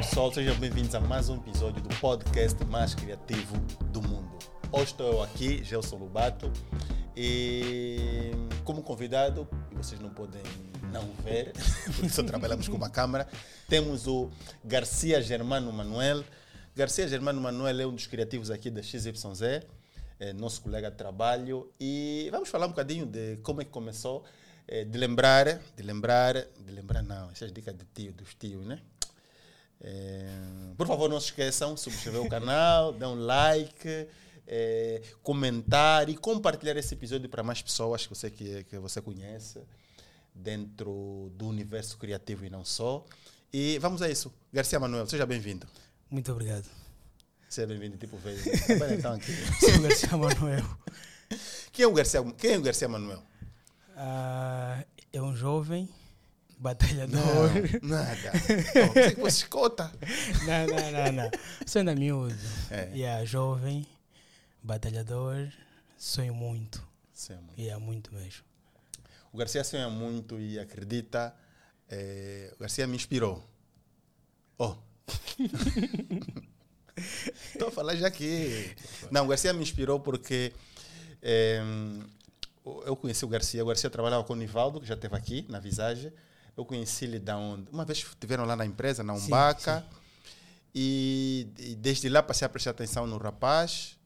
pessoal, sejam bem-vindos a mais um episódio do podcast mais criativo do mundo. Hoje estou eu aqui, Gelson Lubato, e como convidado, e vocês não podem não ver, porque só trabalhamos com uma câmera, temos o Garcia Germano Manuel. Garcia Germano Manuel é um dos criativos aqui da XYZ, é nosso colega de trabalho, e vamos falar um bocadinho de como é que começou, é, de lembrar, de lembrar, de lembrar não, essas dicas de tio, dos tios, né? É, por favor, não se esqueçam, subscrever o canal, dar um like, é, comentar e compartilhar esse episódio para mais pessoas que você, que, que você conhece dentro do universo criativo e não só. E vamos a isso. Garcia Manuel, seja bem-vindo. Muito obrigado. Seja bem-vindo, tipo veio. Trabalha então aqui. Sou o Garcia Manuel. Quem é o Garcia, quem é o Garcia Manuel? Ah, é um jovem batalhador. Não, nada. Oh, você que você escuta. Não, não, não, não. Sou ainda miúdo. É. Yeah, jovem, batalhador, sonho muito. Sim, amor. E é muito mesmo. O Garcia sonha muito e acredita. eh, o Garcia me inspirou. Oh. Estou a falar já aqui. Não, o Garcia me inspirou porque eh, eu conheci o Garcia. O Garcia trabalhava com o Nivaldo, que já esteve aqui na Visage. Eu conheci-lhe da onde? Uma vez estiveram lá na empresa, na Sim, Umbaca. E, e desde lá passei a prestar atenção no rapaz.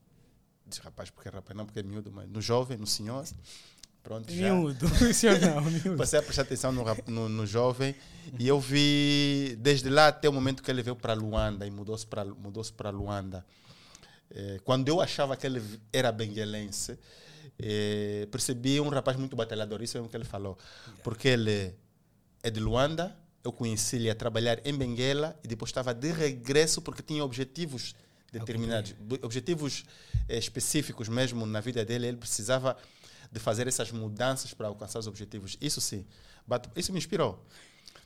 Diz rapaz porque é rapaz, não porque é miúdo, mas no jovem, no senhor. Pronto, já. Miúdo. Senhor não, miúdo. Passei a prestar atenção no, no, no jovem e eu vi desde lá até o momento que ele veio para Luanda e mudou-se para mudou para Luanda. Eh, quando eu achava que ele era benguelense, eh, percebi um rapaz muito batalhador, isso é o que ele falou. Porque ele é de Luanda, eu conheci ele a trabalhar em Benguela e depois estava de regresso porque tinha objetivos determinados, b- objetivos eh, específicos mesmo na vida dele, ele precisava de fazer essas mudanças para alcançar os objetivos. Isso sim, isso me inspirou.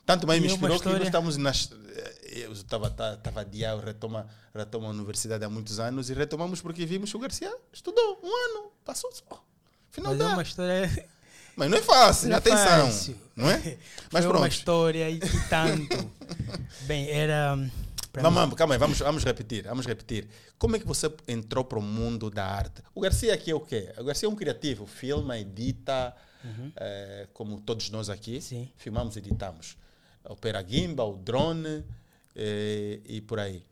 Tanto mais me é inspirou que nós estamos nas. eh, Eu estava a adiar, retoma, retoma a universidade há muitos anos e retomamos porque vimos que o Garcia estudou um ano, passou só. Final Mas é dá. uma história. Mas não é fácil, Não é atenção. fácil. Não é? Mas foi uma pronto. história e, tanto. Bem, era. Vamos, mim- vamos, calma aí, vamos, vamos repetir, vamos repetir. Como é que você entrou para o mundo da arte? O Garcia aqui é o quê? O Garcia é um criativo, filma, edita, eh, como todos nós aqui. Uhum. Sim. Filmamos e editamos. Opera gimbal, drone eh, e por aí.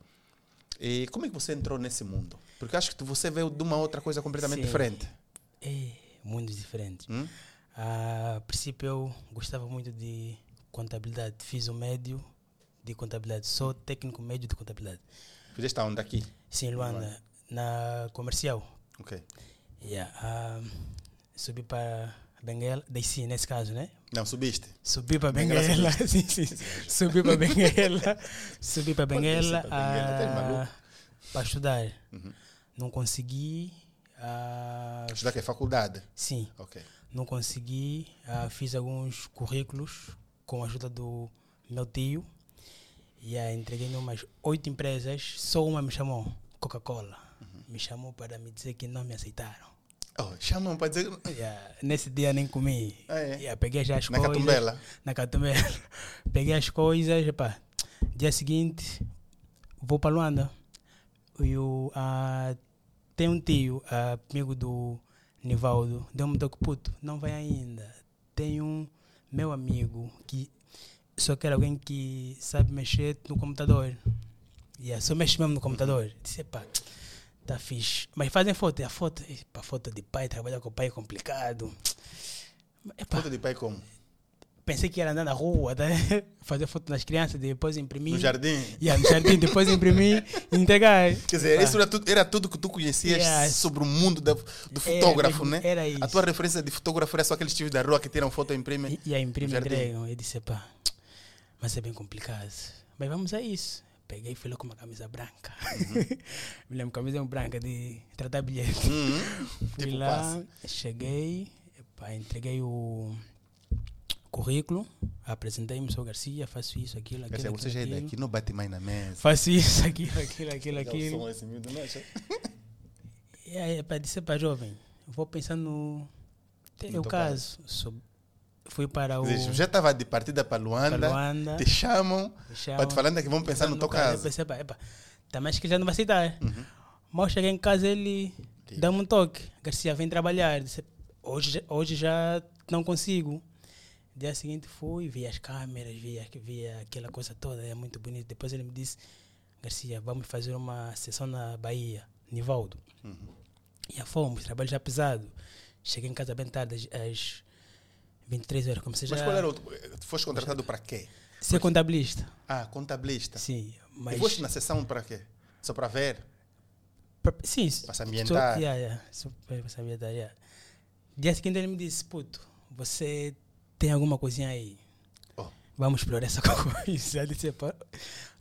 E como é que você entrou nesse mundo? Porque acho que você veio de uma outra coisa completamente Sim. diferente. É, mundos diferentes. Hum? A princípio eu gostava muito de contabilidade. Fiz o médio de contabilidade. Sou técnico médio de contabilidade. Fizeste aonde aqui? Sim, Luanda, na comercial. Ok. Yeah, ah, subi para Benguela, desci nesse caso, né? Não, subiste. Subi para Benguela Benguela, sim, sim. Subi para Benguela, subi para Benguela Benguela, tá ah, para estudar. Uhum. Não consegui. ah, Estudar que é faculdade. sim, Ok. Não consegui. ah, fiz alguns currículos com a ajuda do meu tio. E ah, entreguei em umas oito empresas. Só uma me chamou, Coca-Cola. Uhum. Me chamou para me dizer que não me aceitaram. Oh, chamam para dizer. Yeah, nesse dia nem comi. Ah, é? Yeah, peguei já as Na coisas. Catumbela. Na Catumbela. peguei as coisas. Epá. Dia seguinte, vou para Luanda. E o, ah, tem um tio, ah, amigo do Nivaldo, deu-me um toque puto. Não vai ainda. Tem um meu amigo que só quer alguém que sabe mexer no computador. Yeah, só mexe mesmo no computador. Disse, epá, tá fixe. Mas fazem foto. E a foto, epá, foto de pai, trabalhar com o pai é complicado. Epá, Foto de pai como? Pensei que era andar na rua, tá? fazer foto das crianças, depois imprimir. No jardim. Yeah, no jardim, depois imprimir e entregar. Quer dizer, isso era tudo, era tudo que tu conhecias Yeah. sobre o mundo da- do Era fotógrafo, mesmo- né? Era isso. A tua referência de fotógrafo era só aqueles tios da rua que tiram foto e imprimem. E, e aí imprime no e jardim. entregam. Eu disse, pá, mas é bem complicado. Mas vamos a isso. Peguei e fui lá com uma camisa branca. Me lembro, camisa branca de tratar bilhete. Uhum. Fui Tipo, lá, cheguei, epá, entreguei o currículo, apresentei-me, sou Garcia, faço isso, aquilo, aquilo. dizer, você já é daqui, não bate mais na mesa. Faço isso, aquilo, aquilo, aquilo, aquilo. Som esse miúdo, não acha? E aí, para dizer para jovem, vou pensar no. Tem o caso. Sou, fui para o. Diz, já estava de partida para Luanda, para Luanda. te chamam, para te falando que vão pensar no teu caso. Eu pensei, epa, epa, também acho que já não vai aceitar. Uhum. Mas cheguei em casa ele dá-me um toque. Garcia, vem trabalhar. Disse, hoje, hoje já não consigo. Dia seguinte fui, vi as câmeras, vi, vi aquela coisa toda, é muito bonito. Depois ele me disse, Garcia, vamos fazer uma sessão na Bahia, Nivaldo. Uhum. E fomos, trabalho já pesado. Cheguei em casa bem tarde, às, às 23 horas. Comecei Mas já qual era o. Tu foste contratado para quê? ser contabilista. Ah, contabilista. Sim, mas... E foste na sessão para quê? Só para ver? Pra- Sim, Para se só- ambientar? yeah, yeah, só para se ambientar, yeah. Dia seguinte ele me disse, puto, você tem alguma coisinha aí? Oh. Vamos explorar essa coisa. Eu disse, "Pá,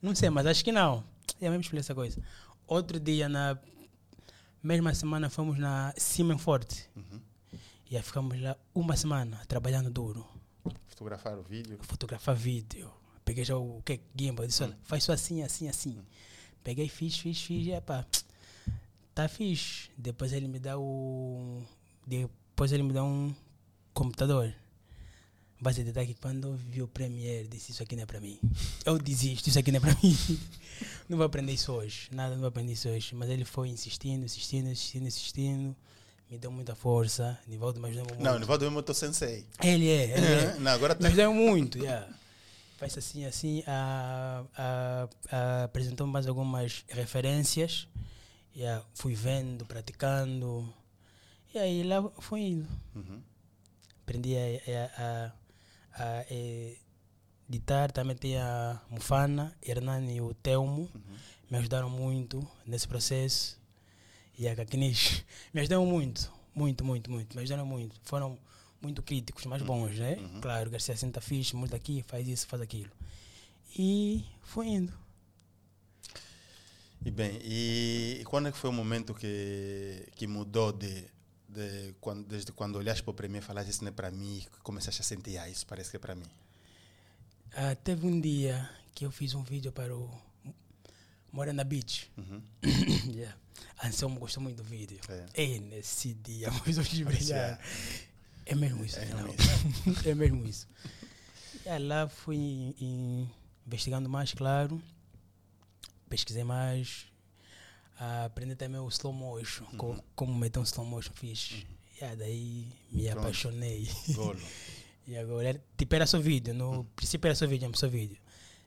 não sei, mas acho que não. Yeah, vamos explorar essa coisa. Outro dia, na mesma semana, fomos na Siemens Forte. Uhum. E aí ficamos lá uma semana, trabalhando duro. Fotografar o vídeo. Fotografar vídeo. Peguei já o que gimbal, disse, olha, faz só assim, assim, assim. Peguei, fiz, fiz, fiz, e epá, tá fixe. Depois ele me dá o... Depois ele me dá um computador. Base de dados que quando eu vi o Premiere, disse, isso aqui não é para mim. Eu desisto, isso aqui não é para mim. Não vou aprender isso hoje, nada, não vou aprender isso hoje. Mas ele foi insistindo, insistindo, insistindo, insistindo. Me deu muita força. Nivaldo me ajudou muito. Não, Nivaldo é o teu sensei. Ele é, ele é. Não, agora Me ajudou muito, yeah. Faz assim, assim, a, a, a, apresentou mais algumas referências. Yeah. Fui vendo, praticando. E aí lá fui indo. Uhum. Aprendi a, a, a, a editar, também tem a Mufana, Hernani e o Telmo. Uhum. Me ajudaram muito nesse processo. E a Kakinish me ajudaram muito, muito, muito, muito. Me ajudaram muito. Foram muito críticos, mas bons, né? Uhum. Claro, Garcia senta fixe, muda aqui, faz isso, faz aquilo. E fui indo. E bem, e, e quando é que foi o momento que, que mudou de, de quando, desde quando olhaste para o primeiro e falaste isso não é para mim, começaste a sentir, ah, isso parece que é para mim? Ah, teve um dia que eu fiz um vídeo para o Morena Beach. Uhum. yeah. Anselmo gostou muito do vídeo. É. E nesse dia, meus olhos brilharam. É mesmo isso, É mesmo é mesmo isso. E lá fui in- in- investigando mais, claro. Pesquisei mais. Ah, aprendi também o slow motion, co- como meter um slow motion fixe. E aí daí me Pronto. apaixonei. E agora, tipo, era só vídeo. No princípio era só vídeo, só vídeo.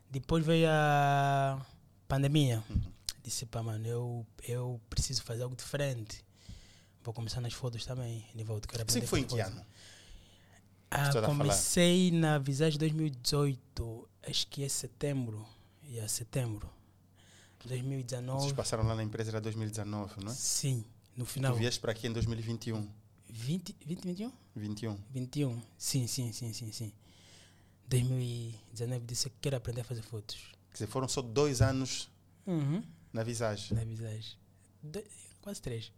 Depois veio a pandemia. Uhum. Disse, pá, mano, eu, eu preciso fazer algo diferente. Vou começar nas fotos também. Nivaldo, quero aprender foi em a que ano? Ah, a comecei na Visage 2018. Acho que é setembro. E é setembro. 2019. Vocês passaram lá na empresa, era 2019, não é? Sim, no Tu final. vieste para aqui em 2021, 20, 20, 21? 21. 21. Sim, sim, sim, sim, sim. 2019 disse que quero aprender a fazer fotos. Quer dizer, foram só dois anos Uhum. na visagem. Na Visage. Do- quase três.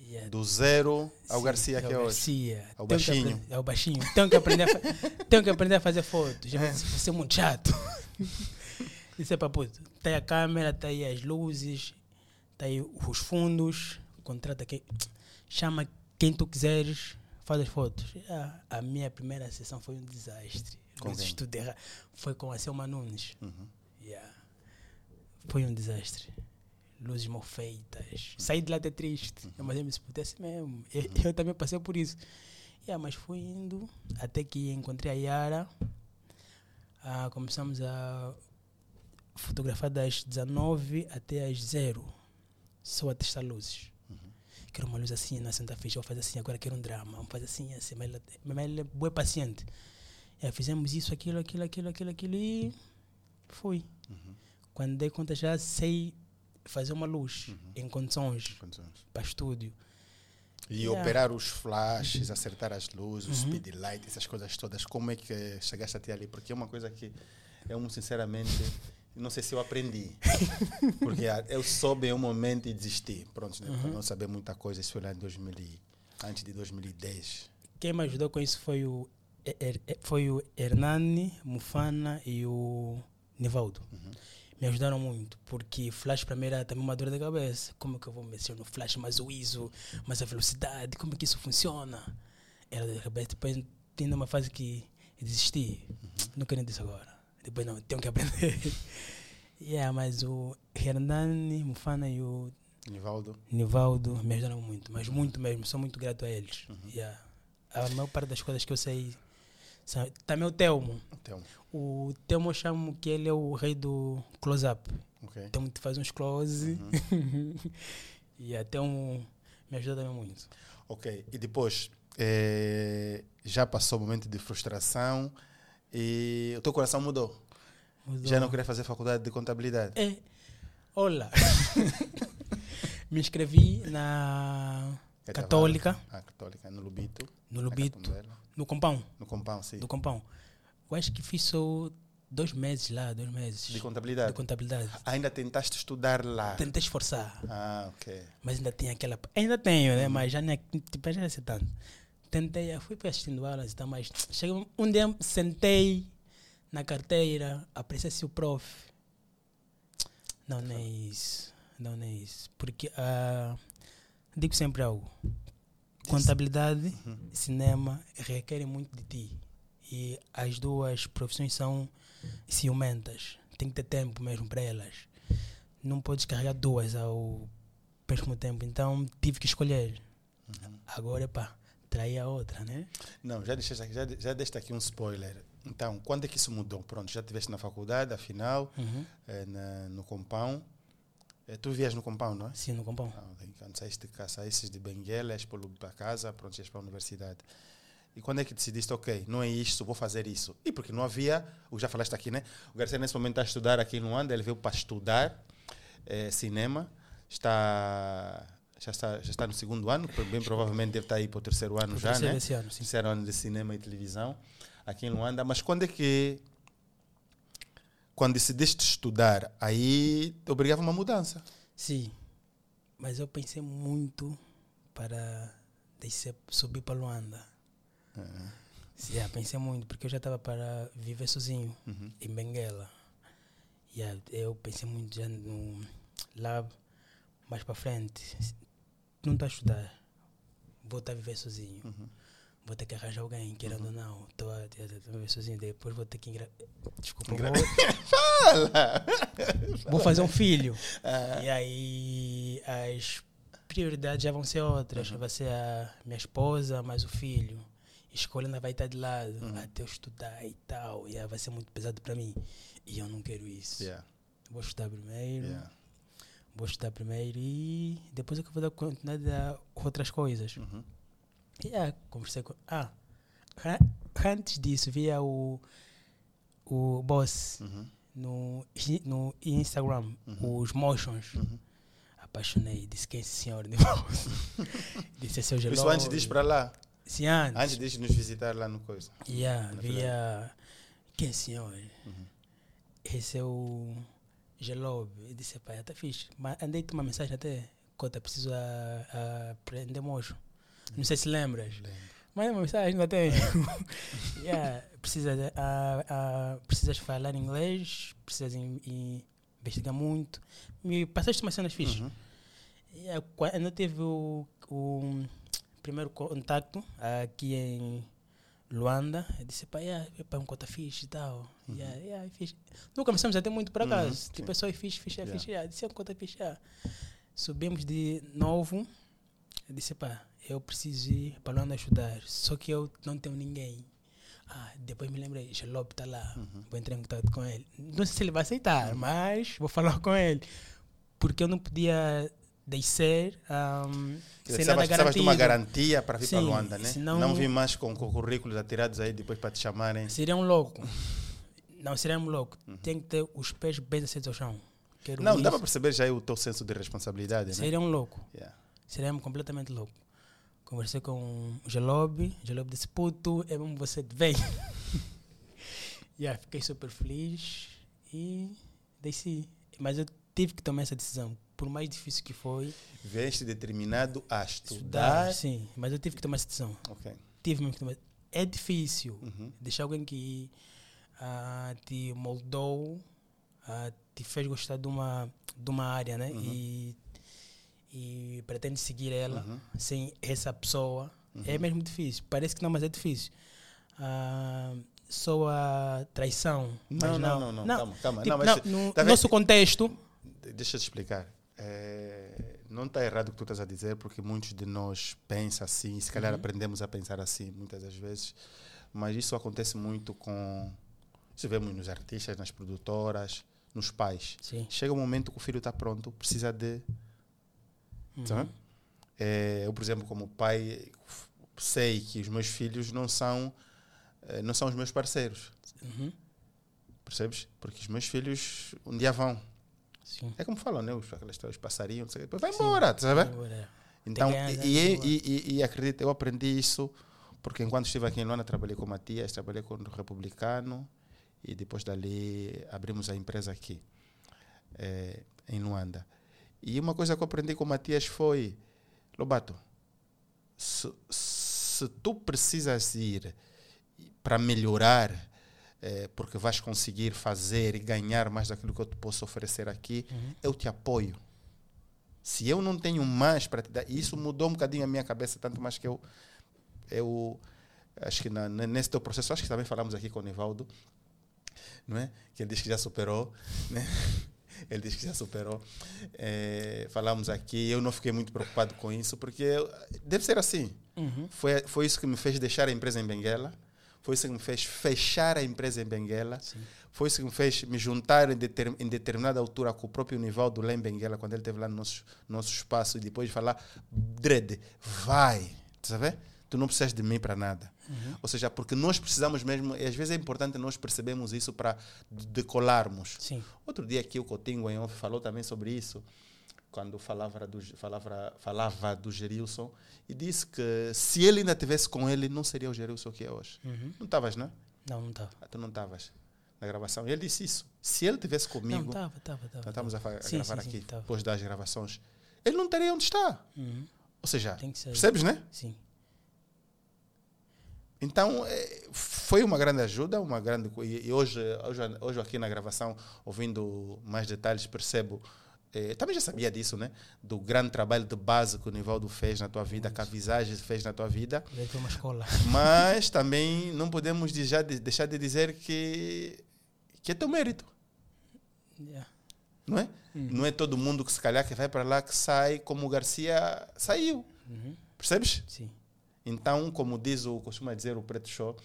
Yeah. Do zero ao Sim, Garcia que é hoje. Garcia. Ao Tenho baixinho. Ao baixinho. Tenho que aprender a, tenho que aprender a fazer fotos. Já Vou ser muito chato. Isso é para puto. Tá aí a câmera, tá aí as luzes, tá aí os fundos. Contrata quem. Chama quem tu quiseres, faz as fotos. Ah, a minha primeira sessão foi um desastre. Luzes tudo errado. Foi com a Selma Nunes. Uhum. Yeah. Foi um desastre. Luzes mal feitas. Saí de lá até triste. Mas eu me disse, "Puta, é assim mesmo. Eu, eu também passei por isso. Yeah, mas fui indo até que encontrei a Yara. Ah, começamos a fotografar das 19 até às 0. Só a testar luzes. Quero uma luz assim na Santa Fe, vou fazer assim, agora quero um drama, vamos fazer assim, assim. Mas ela, mas ela é boa paciente. Yeah, fizemos isso, aquilo, aquilo, aquilo, aquilo, aquilo e fui. Quando dei conta já sei fazer uma luz em condições anos? para estúdio. E Yeah. operar os flashes, acertar as luzes, o Uhum. speed light, essas coisas todas. Como é que chegaste até ali? Porque é uma coisa que eu, sinceramente, não sei se eu aprendi. Porque eu soube em um momento e desisti. Pronto, né? Uhum. Não saber muita coisa, isso foi lá em 2000, e- antes de 2010. Quem me ajudou com isso foi o, foi o Hernani, Mufana e o Nivaldo. Me ajudaram muito, porque flash para mim era também uma dor de cabeça. Como é que eu vou mexer no flash, mais o ISO, mais a velocidade, como é que isso funciona? Era de cabeça. Depois tem uma fase que desisti. Não quero disso agora. Depois não, tenho que aprender. yeah, mas o Hernani, Mufana e o Nivaldo. Nivaldo me ajudaram muito, mas muito mesmo. Sou muito grato a eles. Yeah. A maior parte das coisas que eu sei. São, também o Telmo. Então, O Telmo eu chamo que ele é o rei do close-up. ok. Telmo te faz uns close. e até um me ajuda também muito. Ok. E depois, eh, já passou o momento de frustração e o teu coração mudou. Mudou. Já não queria fazer faculdade de contabilidade. É. Olá. me inscrevi na Católica, Ah, católica, no Lubito. no Lubito, no Compão. No Compão, sim. Do Compão. Eu acho que fiz só dois meses lá, dois meses. De contabilidade. de contabilidade. Ainda tentaste estudar lá. Tentei esforçar, Ah, ok. mas ainda tinha aquela. Ainda tenho, né? Mas já não é, tipo, já não é assim tanto. Tentei, fui para assistindo aulas e tal, mas chegou um dia, sentei na carteira, apreciei o prof. Não, não é isso. Não, não é isso. Porque ah, digo sempre algo. Contabilidade, cinema requerem muito de ti. E as duas profissões são ciumentas. Tem que ter tempo mesmo para elas. Não podes carregar duas ao mesmo tempo. Então tive que escolher. Agora, pá, trair a outra, né? Não, já deixaste aqui, já, já deste aqui um spoiler. Então, quando é que isso mudou? Pronto, já estiveste na faculdade, afinal, Uhum. eh, na, no Compão. Eh, tu vias no Compão, não é? Sim, no compão. Ah. Quando saíste de saíste de Benguela, és para casa, pronto, ias para a universidade. E quando é que decidiste, ok, não é isto, vou fazer isso? E porque não havia, o já falaste aqui, né? O Garcia nesse momento está a estudar aqui no Anda, ele veio para estudar eh, cinema, está, já, está, já está no segundo ano, bem provavelmente deve estar aí para o terceiro ano Pro já, terceiro né? esse ano, sim. Terceiro ano de cinema e televisão aqui em Luanda. Mas quando é que, quando decidiste estudar, aí te obrigava uma mudança? Sim. Mas eu pensei muito para descer, subir para Luanda. Yeah, pensei muito, porque eu já estava para viver sozinho Uhum. em Benguela. Yeah, eu pensei muito já no lá mais para frente. Não estou a estudar. Vou estar a viver sozinho. Uhum. Vou ter que arranjar alguém, querendo ou não. Estou a, viver sozinho. Depois vou ter que engra... Desculpa, Engra- vou, vou fazer um filho. Ah, E aí as prioridades já vão ser outras. Vai ser a minha esposa, mais o filho. Escolha ainda vai estar de lado até eu estudar e tal. E aí vai ser muito pesado para mim. E eu não quero isso. yeah, Vou estudar primeiro. yeah. Vou estudar primeiro e depois é que eu vou dar continuidade a outras coisas. Uhum. E aí conversei com. Ah, antes disso, via o, o boss Uhum. no, no Instagram, os motions. Uhum. Apaixonei, disse que é esse senhor de Disse seu geló. Isso antes de ir para lá, Sim, antes. antes de nos visitar lá no coisa. Yeah, via. Quem é senhor? Uhum. Esse é o Gelob. Eu disse, pai, tá fixe. Mas andei com uma mensagem até. Cota, preciso aprender mocho. Não sei se lembras. Mas uma mensagem ainda tem. yeah, precisa de- a, a, precisas falar inglês, precisas in- in- investigar muito. Me passaste umas cenas fixes. Uhum. Yeah, eu tive o, o primeiro contato aqui em Luanda. Eu disse, pá, yeah, pá, um cota fixe e tal. Yeah, yeah, é fixe. Não começamos a ter muito por Uhum, acaso. sim. Tipo, é só fixe, fixe, é Yeah. fixe. Yeah. Disse, é um cota fixe. Yeah. Subimos de novo. Eu disse, pá, eu preciso ir para Luanda estudar. Só que eu não tenho ninguém. Ah, depois me lembrei, Xalob está lá. Uhum. Vou entrar em contato com ele. Não sei se ele vai aceitar, mas vou falar com ele. Porque eu não podia descer um, sem nada precisavas de uma garantido. garantia para vir para Luanda, né? senão- Não vir mais com, com currículos atirados aí depois para te chamarem. Seria um louco. Não, seria um louco. Tem que ter os pés bem aceitos ao chão. Quero Uhum. Não, isso. dá para perceber já o teu senso de responsabilidade, né? Seria um louco. Yeah. Seria completamente louco. Conversei com o Gelob. O Gelob disse: Puto, é mesmo você vem. yeah, fiquei super feliz e desci. Mas eu tive que tomar essa decisão. Por mais difícil que foi, Veste determinado a estudar. estudar, sim. Mas eu tive que tomar essa decisão. Ok. Tive mesmo que tomar. É difícil Uhum. deixar alguém que ah, te moldou, ah, te fez gostar de uma, de uma área, né? E, e pretende seguir ela Uhum. sem essa pessoa. É mesmo difícil. Parece que não, mas é difícil. só a traição. mas Não, não, não, não, calma, calma. Tipo, Não, mas não, no tá nosso contexto, Deixa eu te explicar. É, não está errado o que tu estás a dizer, porque muitos de nós pensam assim, se calhar aprendemos a pensar assim muitas das vezes, mas isso acontece muito com. Isso vemos nos artistas, nas produtoras, nos pais. sim. Chega um momento que o filho está pronto, precisa de. Tá? É, eu, por exemplo, como pai, sei que os meus filhos não são, eh, não são os meus parceiros, Uhum. percebes? Porque os meus filhos um dia vão. Sim. É como falam, né? Os, aquelas os passarinhos, depois vai embora, tá sabendo? Agora, Então, Tem que e, e, e, e acredito, eu aprendi isso porque enquanto estive aqui em Luanda, trabalhei com o Matias, trabalhei com o Republicano e depois dali abrimos a empresa aqui, eh, em Luanda. E uma coisa que eu aprendi com o Matias foi, Lobato, se, se tu precisas ir para melhorar, eh, porque vais conseguir fazer e ganhar mais daquilo que eu te posso oferecer aqui, eu te apoio. Se eu não tenho mais para te dar, e isso mudou um bocadinho a minha cabeça, tanto mais que eu, eu acho que na, nesse teu processo, acho que também falamos aqui com o Nivaldo, não é? Que ele diz que já superou, né? Ele diz que já superou. Eh, falamos aqui, eu não fiquei muito preocupado com isso, porque deve ser assim. Uhum. Foi, foi isso que me fez deixar a empresa em Benguela, foi isso que me fez fechar a empresa em Benguela, Sim. foi isso que me fez me juntar em, em determinada altura com o próprio Nivaldo lá em Benguela, quando ele esteve lá no nosso, nosso espaço, e depois de falar, Dredd, vai, tu sabe? Tu não precisas de mim para nada. Ou seja, porque nós precisamos mesmo, e às vezes é importante nós percebermos isso para decolarmos. Sim. Outro dia aqui o Coutinho em off falou também sobre isso, quando falava do, falava, falava do Gerilson, e disse que se ele ainda tivesse com ele, não seria o Gerilson que é hoje. Uhum. Não estavas, não? Não, não estava. Ah, Tu não estavas na gravação. E ele disse isso. Se ele tivesse Não, comigo, estava, estava, estava. nós estamos a, a Sim, gravar sim, aqui, sim, depois das gravações, ele não estaria onde está. Uhum. Ou seja, percebes, né? Sim. Então, eh, foi uma grande ajuda, uma grande e e hoje, hoje, hoje aqui na gravação, ouvindo mais detalhes, percebo. Eh, também já sabia disso, né? Do grande trabalho de base que o Nivaldo fez na tua vida, que a Visage fez na tua vida. Para uma escola. Mas também não podemos deixar de, deixar de dizer que, que é teu mérito, Yeah. não é? Não é todo mundo que se calhar que vai para lá que sai como o Garcia saiu, Uhum. percebes? Sim. Então, como diz o costuma dizer o Preto Show,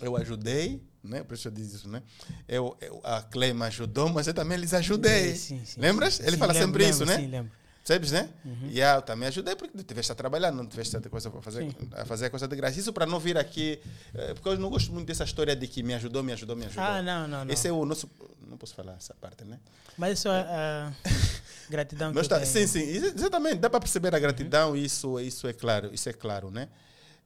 eu ajudei, né? O Show diz isso, né? Eu, eu, a Clay me ajudou, mas eu também lhes ajudei. Sim, sim, Lembras? Ele fala lembro, sempre isso, lembro, né? Sim, lembro. Percebes, né? Uhum. E ah, eu também ajudei porque tiveste a trabalhar, não tiveste a coisa para fazer, Sim. a fazer a coisa de graça. Isso para não vir aqui, eh, porque eu não gosto muito dessa história de que me ajudou, me ajudou, me ajudou. Ah, não, não, não. Esse é o nosso. Não posso falar essa parte, né? Mas isso é a gratidão Nós que eu tá, tenho. sim, sim, exa- exatamente. Dá para perceber a gratidão, isso, isso é claro, isso é claro, né?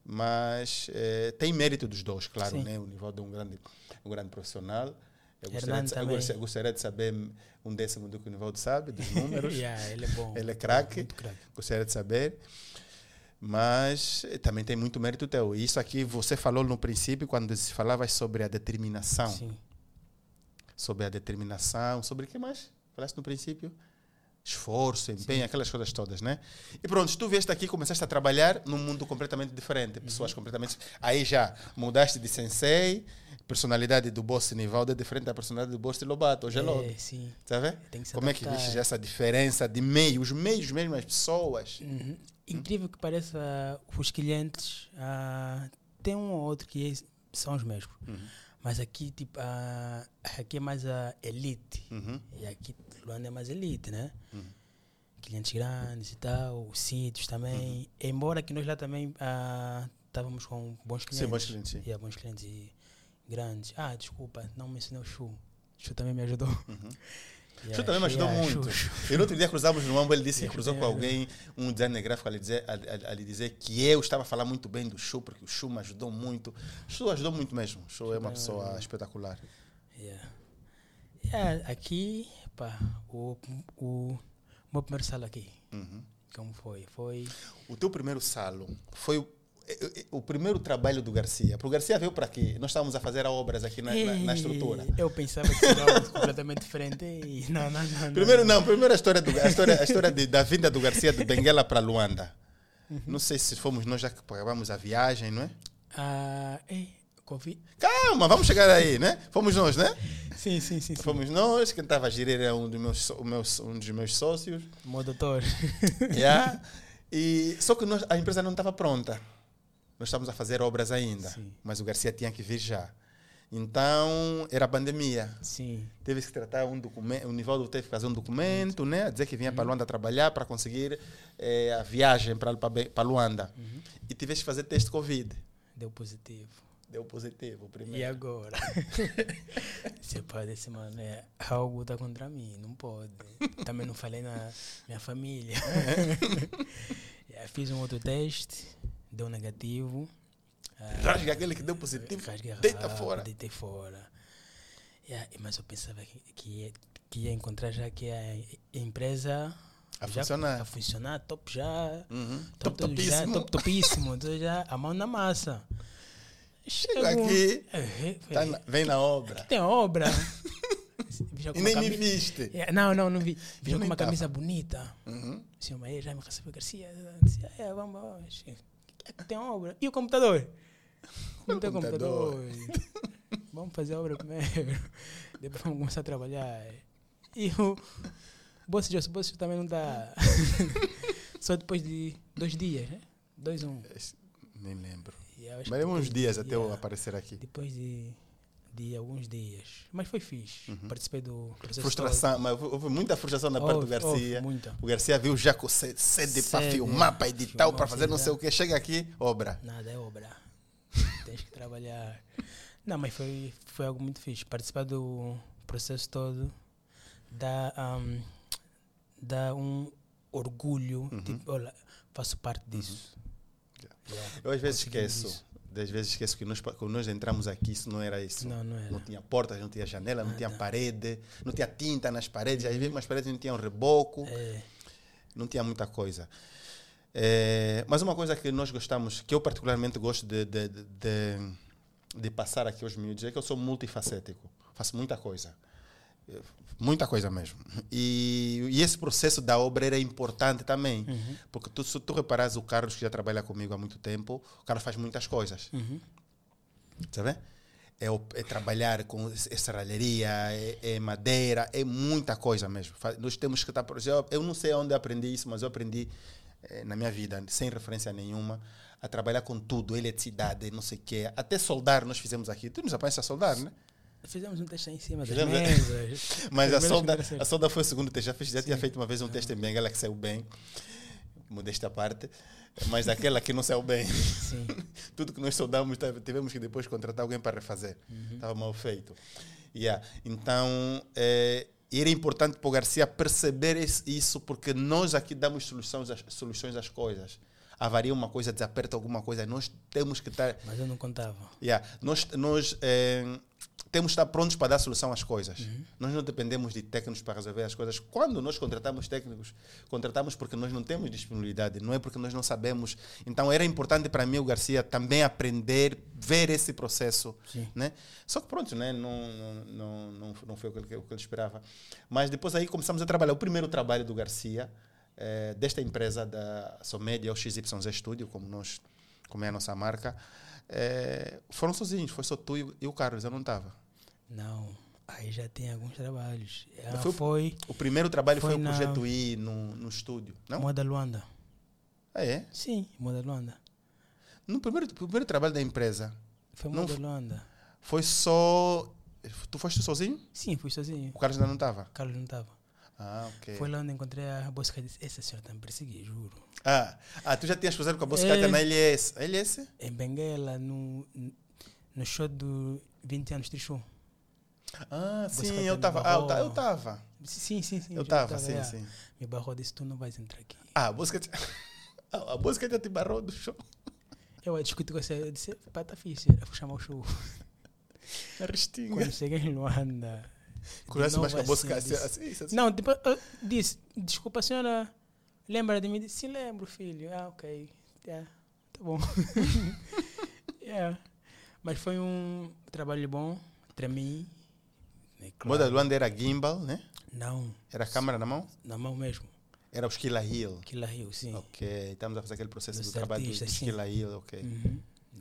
Mas eh, tem mérito dos dois, claro, Sim. né? O Nivaldo é um grande, um grande profissional. Eu gostaria, de, eu gostaria- gostaria de saber um décimo do que o Nivaldo sabe, dos números. Yeah, ele é bom. Ele é craque. gostaria de saber. Mas eh, também tem muito mérito teu. E Isso aqui você falou no princípio, quando se falava sobre a determinação. Sim. Sobre a determinação, sobre o que mais? Falaste no princípio? Esforço, empenho, aquelas coisas todas, né? E pronto, tu vieste aqui começaste a trabalhar num mundo completamente diferente. Pessoas completamente. Aí já mudaste de sensei, personalidade do boss Nivaldo é diferente da personalidade do boss Lobato. Hoje é logo. É, sim. Tá vendo? Como é que adaptar. viste essa diferença de meio, os meios mesmo, as pessoas? Uhum. Incrível que pareça, os clientes ah, tem um ou outro que é- são os mesmos. Uhum. Mas aqui, tipo, ah, aqui é mais a elite. Uhum. E aqui Luanda é mais elite, né? Clientes grandes e tal, os sítios também. Embora que nós lá também ah, estávamos com bons clientes. Sim, bons clientes, sim. Yeah, bons clientes e grandes. Ah, desculpa, não mencionei o Chu. O Chu também me ajudou. Yeah, Chu também me ajudou yeah, muito. Chu, Chu. E no outro dia cruzamos no Mambo, ele disse que cruzou com também alguém, um designer gráfico, a lhe, dizer, a, a- a lhe dizer que eu estava a falar muito bem do Chu, porque o Chu me ajudou muito. O Chu ajudou muito mesmo. O Chu é uma pessoa espetacular. Yeah, aqui, pá, o, o meu primeiro sala aqui, Uhum. como foi? Foi. O teu primeiro salo foi o, eh, eh, o primeiro trabalho do Garcia. Porque o Garcia veio para aqui. Nós estávamos a fazer obras aqui na, na- na estrutura. Eu pensava que seria algo completamente diferente e não, não, não. não. Primeiro não, primeiro a história, do, a história, a história de- da vinda do Garcia de Benguela para Luanda. Uhum. Não sei se fomos nós já que pagávamos a viagem, não é? Ah, é, Covid. Calma, vamos chegar aí, né? Fomos nós, né? Sim, sim, sim. sim. Fomos nós, quem estava a gerir era um dos meus, meus- um dos meus sócios. Meu doutor. Yeah. E, só que nós- a empresa não estava pronta. Nós estávamos a fazer obras ainda, Sim. mas o Garcia tinha que vir já. Então, era pandemia. Sim. Teve que tratar um documento, o Nivaldo teve que fazer um documento, né? a Dizer que vinha para Luanda trabalhar para conseguir eh, a viagem para para Luanda. E tiveste que fazer teste Covid. Deu positivo. Deu positivo o E primeiro. agora? Você pode esse mano, é, algo tá contra mim, não pode. Também não falei na minha família. Yeah, Fiz um outro teste, deu negativo. Ah, Rasga aquele que deu positivo, rasguei deita rápido, fora. Deitei fora. Yeah, mas eu pensava que, que, ia, que ia encontrar já que a empresa A já, funcionar. a funcionar, top já. Uhum. Top, Top, Já, topíssimo. top, topíssimo. Então já a mão na massa. Chego aqui, É, tá na- vem na obra. Tem obra. E nem me viste. É, Não, não, não vi. Vi Eu com uma tava. camisa bonita. Uhum. Senhor Maia já me recebeu Garcia. Disse, é, vamos, vamos. Tem obra. E o computador? Não tem computador? computador. vamos fazer a obra primeiro. Depois vamos começar a trabalhar. E o Bolso José, Bolso também não dá. Só depois de dois dias, né? Dois, um. Nem lembro. E Mas uns de- dias até eu aparecer aqui. Depois de, de alguns dias. Mas foi fixe. Participei do processo. Uhum. Frustração, mas houve- muita frustração da todo. parte do Houve, Garcia. O Garcia viu já com se- sede para Sede, filmar, para editar, para fazer não sei o que. Chega aqui, obra. Nada é obra. Tens que trabalhar. Não, mas foi, foi algo muito fixe. Participar do processo todo dá, um, dá um orgulho. Uhum. Tipo, olha, faço parte disso. Yeah, Eu às vezes conseguimos esqueço. Das vezes esqueço que nós, quando nós entramos aqui, isso não era isso. Não, não era. Não tinha portas, não tinha janela, não tinha parede, não tinha tinta nas paredes. Às vezes as paredes não tinham reboco, É, não tinha muita coisa. É, mas uma coisa que nós gostamos, que eu particularmente gosto de, de, de, de- de passar aqui aos miúdos, é que eu sou multifacético. Faço muita coisa. Muita coisa mesmo. E, e esse processo da obra era importante também. Uhum. Porque tu, se tu reparares o Carlos, que já trabalha comigo há muito tempo, o Carlos faz muitas coisas. uhum. Sabe? É, é trabalhar com é serralheria, é, é madeira, é muita coisa mesmo. Nós temos que estar. exemplo, Eu não sei onde eu aprendi isso, mas eu aprendi eh, na minha vida, sem referência nenhuma, a trabalhar com tudo, eletricidade, não sei o quê. Até soldar nós fizemos aqui. Tu nos apanhas a soldar, né? Fizemos um teste aí em cima das mesas. Mas a solda, conversas. a solda foi o segundo teste. Já, fiz, já tinha feito uma vez um teste em Benguela que saiu bem. Modesta parte. Mas aquela que não saiu bem. Sim. Tudo que nós soldamos, tivemos que depois contratar alguém para refazer. Uhum. Estava mal feito. Yeah. Então, eh, era importante para o Garcia perceber isso, porque nós aqui damos soluções às, soluções às coisas. Avaria uma coisa, desaperta alguma coisa, nós temos que estar. Mas eu não contava. Yeah. Nós, nós eh, temos que estar prontos para dar solução às coisas. Nós não dependemos de técnicos para resolver as coisas. Quando nós contratamos técnicos, contratamos porque nós não temos disponibilidade, não é porque nós não sabemos. Então era importante para mim, o Garcia, também aprender, ver esse processo. Sim. Né? Só que pronto, né? não, não, não, não, foi o que, o que ele esperava. Mas depois aí começamos a trabalhar. O primeiro trabalho do Garcia, eh, desta empresa da Somédia, o XYZ Studio, como, nós, como é a nossa marca, eh, foram sozinhos, foi só tu e, o- e o Carlos, eu não estava. Não. Aí já tem alguns trabalhos. Ah, foi foi, o- O primeiro trabalho foi, Foi o Projeto I no, no estúdio, não? Moda Luanda. Ah, é? Sim, Moda Luanda. No primeiro, primeiro trabalho da empresa, Foi Não Moda f- Luanda. foi só... Tu foste sozinho? Sim, fui sozinho. O Carlos ainda não estava? Carlos não estava. Ah, ok. Foi lá onde encontrei a bolsa e disse: Essa senhora está me perseguir, juro. Ah, ah, tu já tinhas cruzado com a Boscata É. na LS. LS? Em Benguela, no, no show do 20 anos de show. Ah, sim, eu estava. Ah, eu eu estava. Sim, sim, sim. Eu já estava, sim, é. sim. Me barrou disse: Tu não vais entrar aqui. Ah, a Boscata... A Boscata te barrou do show. Eu a discutir com você, eu disse: Pá, tá fixe, era, vou chamar o show. Na restinga. Quando cheguei em Luanda. Conhece mais que a Boscata. assim, Assim, assim. Não, tipo, eu disse, desculpa, a senhora lembra de mim? Disse, sim, lembro, filho. Ah, ok. Yeah, tá bom. yeah. Mas foi um trabalho bom, tremi. né, claro. Moda Luanda era gimbal, né? Não, Era a câmera na mão. na mão mesmo. Era o Skilla Hill. Aquilo Rio, sim. Ok, estamos a fazer aquele processo Dos do trabalho do. Skilla Hill, ok. Uhum.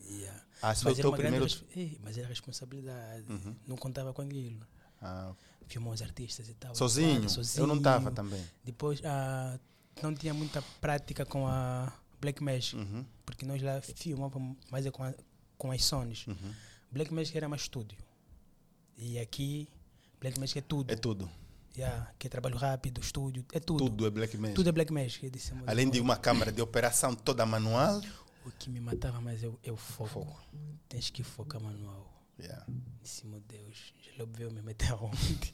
Yeah. Ah, Mas era, grande primeiro. Ei, mas era responsabilidade. Uhum. Não contava com aquilo. Ah, Filmou os artistas e tal. sozinho. Claro, Eu não estava sozinho. também. Depois ah, não tinha muita prática com a Black Magic, Uhum, porque nós lá filmávamos mais é com, a- com as Sonys. uhum. Black Magic era mais estúdio. E aqui, Black Magic é tudo. É tudo. Yeah, que é trabalho rápido, estúdio, é tudo. Tudo é Black Magic. Tudo é Black Magic. Disse, "Mano, Além de uma câmara de operação toda manual. O que me matava mais é o, é o foco. Foco. Tens que focar manual. Yeah. Disse, meu Deus, já logo veio me meter aonde?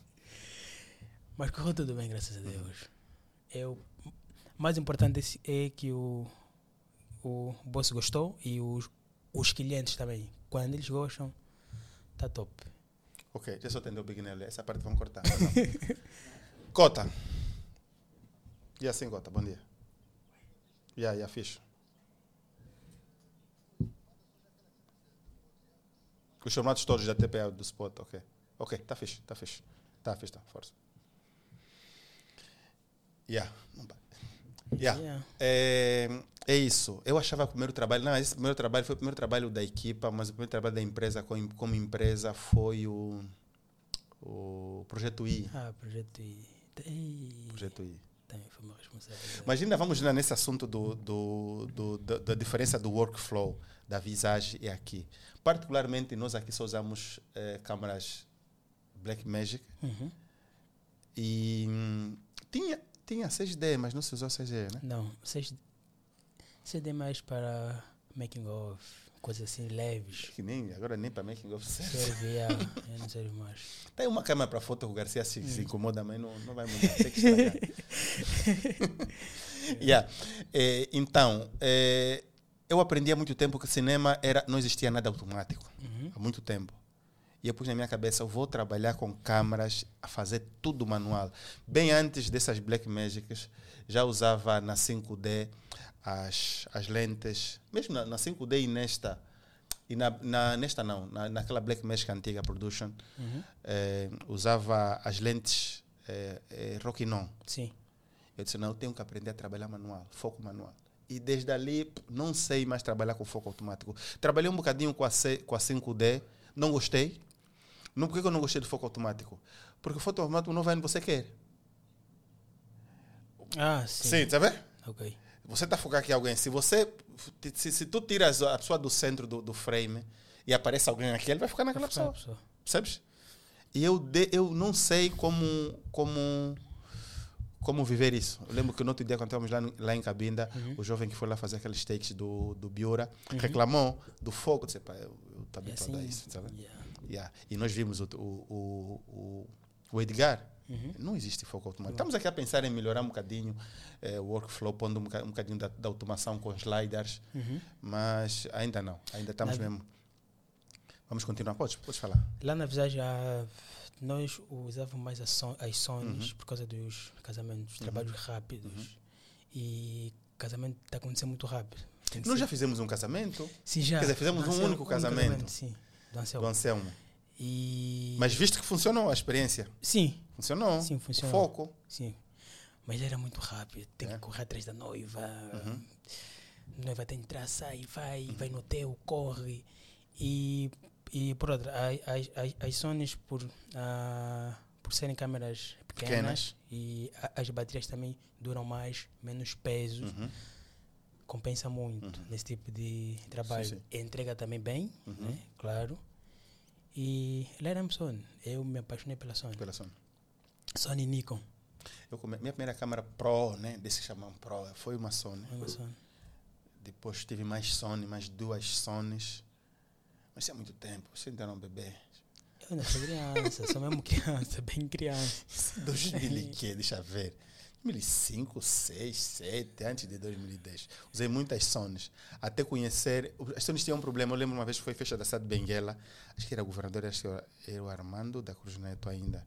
Mas correu tudo bem, graças a Deus. Eu, mais importante é que o, o boss gostou e os, os clientes também. Quando eles gostam, tá top. Ok, deixa eu só atender o Big Nelly. Essa parte vamos cortar. não? Cota. E assim, Cota, bom dia. Ya, yeah, ya, fixe. Os chamados todos da TPA do spot, ok. Ok, tá fixe, tá fixe. Tá fixe, tá, força. Yeah. Yeah. Yeah. É, é isso. Eu achava que o primeiro trabalho, não, esse primeiro trabalho foi o primeiro trabalho da equipa, mas o primeiro trabalho da empresa como, como empresa foi o, o Projeto I. Ah, projeto I. Ei, Projeto I. Também foi uma responsabilidade. Mas ainda vamos lá nesse assunto do, do, do- da, da diferença do workflow da visagem e aqui. Particularmente, nós aqui só usamos eh, câmeras Blackmagic Uhum. e hum, tinha, tinha 6D, mas não se usou 6D, né? Não, vocês CD mais para making of, coisas assim leves. Que nem, agora nem para making of serve. Serve, yeah, eu não serve mais. Tem uma câmera para foto que o Garcia se, se incomoda, mas não, não vai mudar. Tem que estragar. yeah. Eh, então, eh, eu aprendi há muito tempo que cinema era, não existia nada automático. Uhum. Há muito tempo. E eu pus na minha cabeça, eu vou trabalhar com câmaras, a fazer tudo manual. Bem antes dessas Black Magics, já usava na 5D as, as lentes, mesmo na, na 5D e nesta, e na, na- nesta não, na, naquela Black Magic antiga Production, Uhum. eh, usava as lentes eh, eh, Rokinon. Sim. Eu disse, não, eu tenho que aprender a trabalhar manual, foco manual. E desde ali, não sei mais trabalhar com foco automático. Trabalhei um bocadinho com a, C, com a 5D, não gostei. Não, por que eu não gostei do foco automático? Porque o foco automático não vai onde você quer. Ah, sim. Sim, tá vendo? Ok. Você está focado aqui em alguém. Se você, se, se tu tiras a pessoa do centro do, do frame e aparece alguém aqui, ele vai ficar naquela Ficar a pessoa. pessoa. Percebes? E eu, de, eu não sei como, como, como viver isso. Eu lembro que no outro dia, quando estávamos lá, lá em Cabinda, o jovem que foi lá fazer aqueles takes do, do Biura reclamou do fogo. Disse, pá, eu estou E habituado a assim, isso. Sabe? yeah. Yeah. E nós vimos o, o, o, o, Edgar. Uhum. Não existe foco automático. Estamos aqui a pensar em melhorar um bocadinho eh, o workflow, pondo um boca- bocadinho da, da automação com sliders, Uhum. mas ainda não. Ainda estamos Na- mesmo. Vamos continuar. Podes, podes falar. Lá na visagem, ah, nós usávamos mais as, son as Sonys Uhum. por causa dos casamentos, trabalhos rápidos. E casamento está acontecendo muito rápido. Nós ser- já fizemos um casamento Sim, já. quer dizer, fizemos um Anselmo, único casamento. Sim, do do Anselmo. Anselmo. E... Mas viste que funcionou a experiência? Sim, Funcionou. Sim, O funcionou. foco. sim. Mas era muito rápido. Tem É. que correr atrás da noiva. Uhum. Noiva tem que entrar, sai, vai, vai no hotel, corre. E, e por outra, as, as, as Sonys, por, ah, por serem câmeras pequenas, Pequenas. e a- as baterias também duram mais, menos pesos, Uhum. compensa muito nesse tipo de trabalho. sim. Entrega também bem, Uhum. né? claro. E era Sony. Eu me apaixonei pela Sony. Pela Sony. Sony Nikon. Eu come... Minha primeira câmera Pro, né? Desse chamam Pro, foi uma Sony. Uma Sony. Depois tive mais Sony, mais duas Sonys. Mas isso é muito tempo. Você ainda não bebê. Eu ainda sou criança, sou mesmo criança, bem criança. Isso é 2000 e quê? Deixa eu ver. 2005, 6, 7, antes de 2010. Usei muitas Sonys. Até conhecer. As Sonys tinham um problema. Eu lembro uma vez que foi festa da cidade de Benguela. Acho que era governador, acho que era- era o Armando da Cruz Neto ainda.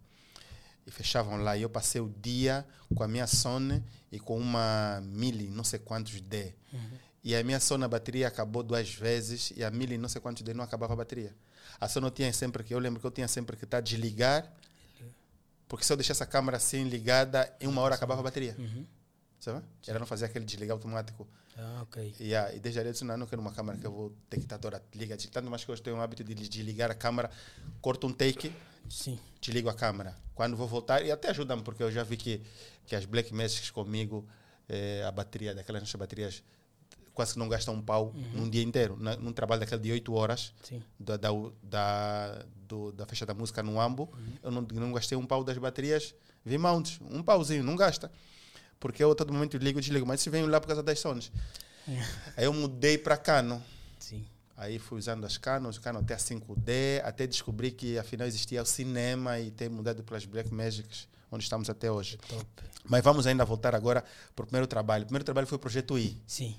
E fechavam lá. E eu passei o dia com a minha Sony e com uma Mili, não sei quantos D. E a minha Sony, a bateria acabou duas vezes. E a Mili, não sei quantos D, não acabava a bateria. A Sony eu tinha sempre que. Eu lembro que eu tinha sempre que estar a desligar. Porque se eu deixasse a câmera assim ligada, em uma hora acabava a bateria. Uhum. sabe? Ela não fazia aquele desligar automático. Ah, ok. Yeah, e desde ali eu disse, não, eu não quero uma câmera que eu vou ter que estar toda liga, tanto mais que eu tenho o hábito de desligar a câmera, corto um take, Sim. desligo a câmera. Quando vou voltar, e até ajuda-me, porque eu já vi que, que as Black Magics comigo, eh, a bateria, daquelas nossas baterias, quase que não gastam um pau num dia inteiro. Na, num trabalho daquele de 8 horas, da, da, da, do, da festa da música no Ambo, eu não, não gastei um pau das baterias V-mounts, um pauzinho, não gasta. Porque eu a todo momento ligo e desligo, mas se venho lá por causa das Sons. Aí eu mudei para Canon. Sim. Aí fui usando as Canon, o Canon até a 5D, até descobri que afinal existia o cinema e ter mudado pelas Black Magics, onde estamos até hoje. Top. Mas vamos ainda voltar agora para o primeiro trabalho. O primeiro trabalho foi o Projeto I. Sim.